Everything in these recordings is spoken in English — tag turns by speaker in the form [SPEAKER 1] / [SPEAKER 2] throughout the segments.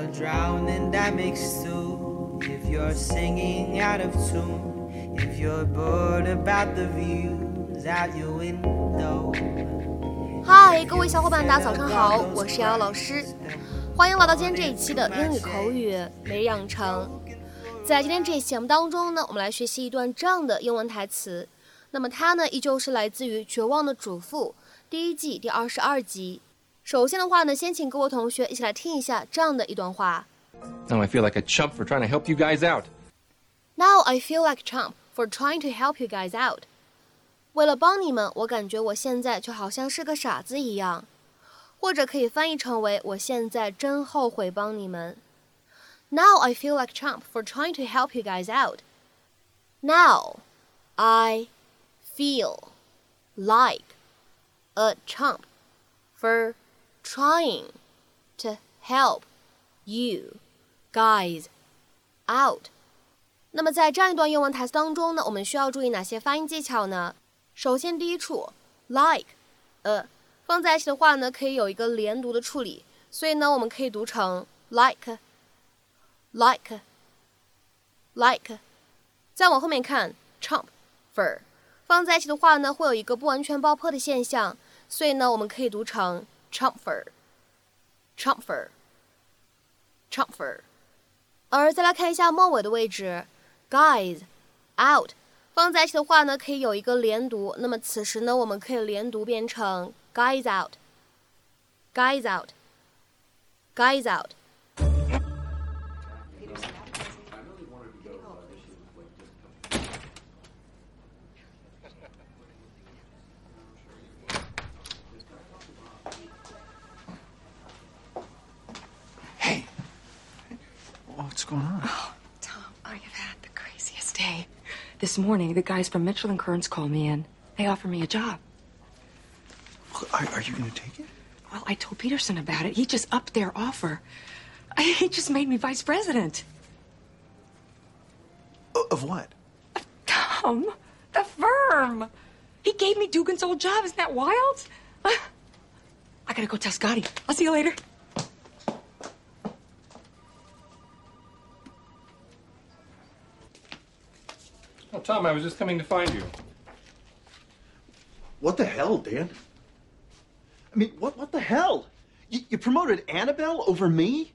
[SPEAKER 1] you're drowning, that makes two. If you're singing out of tune, if you're bored about the views out your window.
[SPEAKER 2] 嗨，各位小伙伴，大家早上好，我是瑶瑶老师，欢迎来到今天这一期的英语口语每日养成。在今天这一期节目当中呢，我们来学习一段这样的英文台词。那么它呢，依旧是来自于《绝望的主妇》第一季第二十二集。首先的话呢，先请各位同学一起来听一下这样的一段话。
[SPEAKER 3] Now I feel like a chump for trying to help you guys out.
[SPEAKER 2] Now I feel like a chump for trying to help you guys out. 为了帮你们，我感觉我现在就好像是个傻子一样，或者可以翻译成为我现在真后悔帮你们。Now I feel like a chump for trying to help you guys out. Now I feel like a chump for trying to help you guys out。那么在这样一段英文台词当中呢，我们需要注意哪些发音技巧呢？首先，第一处 like，呃，放在一起的话呢，可以有一个连读的处理，所以呢，我们可以读成 like，like，like。再往后面看，chomp，for，放在一起的话呢，会有一个不完全爆破的现象，所以呢，我们可以读成。，chumper，chumper，chumper。而再来看一下末尾的位置，guys，out，放在一起的话呢，可以有一个连读。那么此时呢，我们可以连读变成 guys out，guys out，guys out。
[SPEAKER 4] Going on?
[SPEAKER 5] Oh, Tom, I have had the craziest day. This morning, the guys from Mitchell and Kearns called me in. They offered me a job.
[SPEAKER 4] Are, are you going to take it?
[SPEAKER 5] Well, I told Peterson about it. He just upped their offer. He just made me vice president.
[SPEAKER 4] Of what?
[SPEAKER 5] Of Tom, the firm. He gave me Dugan's old job. Isn't that wild? I gotta go tell Scotty. I'll see you later.
[SPEAKER 3] Oh, Tom, I was just coming to find you.
[SPEAKER 4] What the hell, Dan? I mean, what what the hell? You, you promoted Annabelle over me?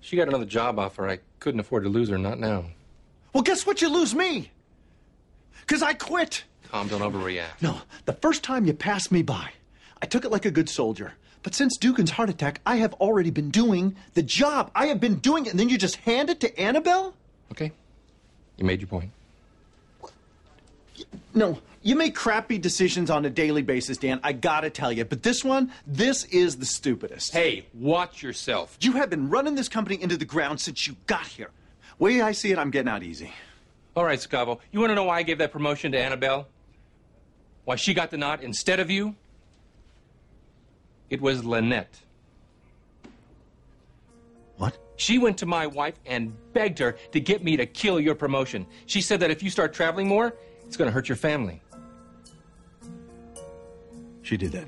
[SPEAKER 3] She got another job offer. I couldn't afford to lose her, not now.
[SPEAKER 4] Well, guess what? You lose me. Because I quit.
[SPEAKER 3] Tom, don't overreact.
[SPEAKER 4] No, the first time you passed me by, I took it like a good soldier. But since Dugan's heart attack, I have already been doing the job. I have been doing it, and then you just hand it to Annabelle?
[SPEAKER 3] Okay. You made your point.
[SPEAKER 4] No, you make crappy decisions on a daily basis, Dan. I gotta tell you. But this one, this is the stupidest.
[SPEAKER 3] Hey, watch yourself.
[SPEAKER 4] You have been running this company into the ground since you got here. Way I see it, I'm getting out easy.
[SPEAKER 3] All right, Scavo. You want to know why I gave that promotion to Annabelle? Why she got the nod instead of you? It was Lynette.
[SPEAKER 4] What?
[SPEAKER 3] She went to my wife and begged her to get me to kill your promotion. She said that if you start traveling more, it's going to hurt your family.
[SPEAKER 4] She did that.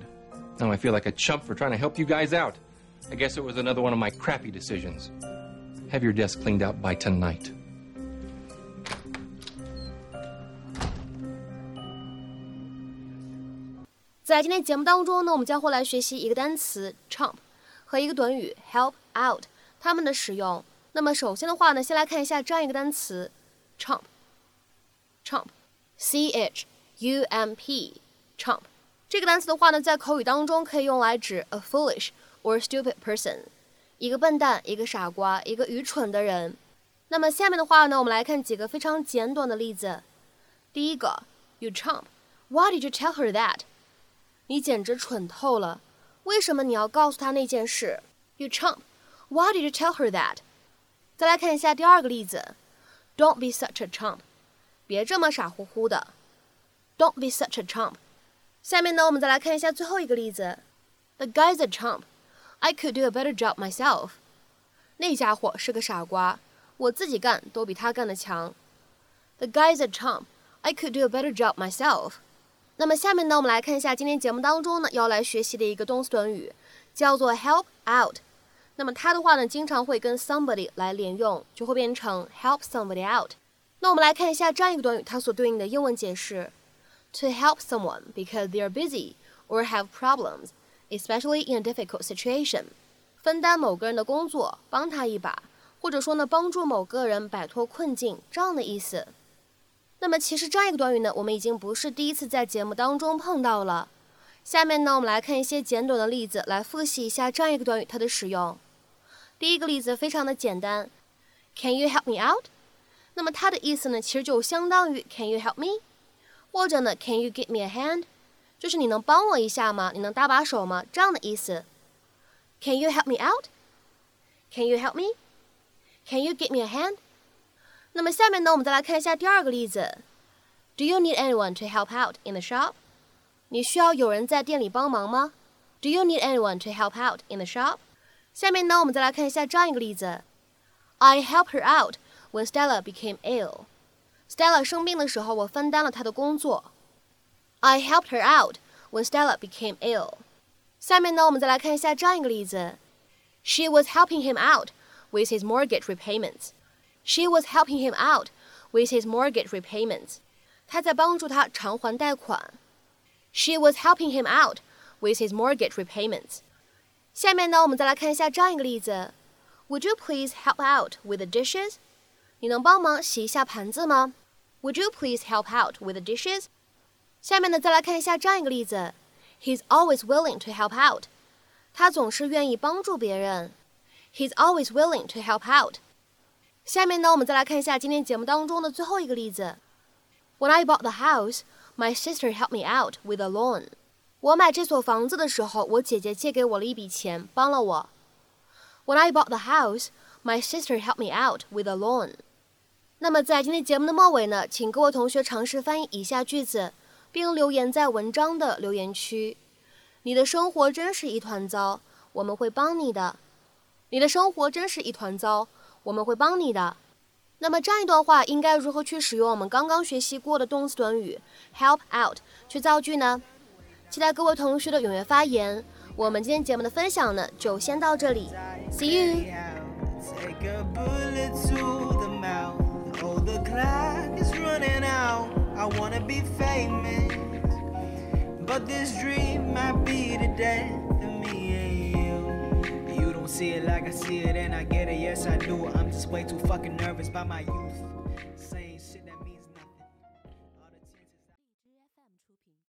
[SPEAKER 3] Now I feel like a chump for trying to help you guys out. I guess it was another one of my crappy decisions. Have your desk cleaned out by tonight.
[SPEAKER 2] 在今天节目当中呢，我们将会来学习一个单词 chump 和一个短语 help out 它们的使用。那么首先的话呢，先来看一下这样一个单词 chump。chump C H U M P，chump 这个单词的话呢，在口语当中可以用来指 a foolish or stupid person，一个笨蛋、一个傻瓜、一个愚蠢的人。那么下面的话呢，我们来看几个非常简短的例子。第一个，You chump，Why did you tell her that？你简直蠢透了，为什么你要告诉她那件事？You chump，Why did you tell her that？再来看一下第二个例子，Don't be such a chump。 别这么傻乎乎的，Don't be such a chump。下面呢，我们再来看一下最后一个例子，The guy's a chump. I could do a better job myself. 那家伙是个傻瓜，我自己干都比他干得强。The guy's a chump. I could do a better job myself. 那么下面呢，我们来看一下今天节目当中呢要来学习的一个动词短语，叫做 help out。那么它的话呢，经常会跟 somebody 来连用，就会变成 help somebody out。那我们来看一下这样一个短语，它所对应的英文解释：to help someone because they are busy or have problems, especially in a difficult situation。分担某个人的工作，帮他一把，或者说呢，帮助某个人摆脱困境，这样的意思。那么其实这样一个短语呢，我们已经不是第一次在节目当中碰到了。下面呢，我们来看一些简短的例子，来复习一下这样一个短语它的使用。第一个例子非常的简单，Can you help me out？那么它的意思呢，其实就相当于 Can you help me？或者呢，Can you give me a hand？就是你能帮我一下吗？你能搭把手吗？这样的意思。Can you help me out？Can you help me？Can you give me a hand？那么下面呢，我们再来看一下第二个例子，Do you need anyone to help out in the shop？你需要有人在店里帮忙吗？Do you need anyone to help out in the shop？下面呢，我们再来看一下这样一个例子：I helped her out when Stella became ill。Stella 生病的时候，我分担了她的工作。I helped her out when Stella became ill。下面呢，我们再来看一下这样一个例子：She was helping him out with his mortgage repayments。She was helping him out with his mortgage repayments。她在帮助他偿还贷款。She was helping him out with his mortgage repayments。下面呢，我们再来看一下这样一个例子：Would you please help out with the dishes？ 你能帮忙洗一下盘子吗？Would you please help out with the dishes？下面呢，再来看一下这样一个例子：He's always willing to help out。他总是愿意帮助别人。He's always willing to help out。下面呢，我们再来看一下今天节目当中的最后一个例子：When I bought the house, my sister helped me out with a loan。我买这所房子的时候，我姐姐借给我了一笔钱，帮了我。When I bought the house, my sister helped me out with a loan。那么在今天节目的末尾呢，请各位同学尝试翻译以下句子，并留言在文章的留言区。你的生活真是一团糟，我们会帮你的。你的生活真是一团糟，我们会帮你的。那么这样一段话应该如何去使用我们刚刚学习过的动词短语 help out 去造句呢？期待各位同学的踊跃发言。我们今天节目的分享呢，就先到这里，See you。
[SPEAKER 1] Oh, the clock is running out. I wanna be famous. But this dream might be the death of me and you. You don't see it like I see it, and I get it. Yes, I do. I'm just way too fucking nervous by my youth.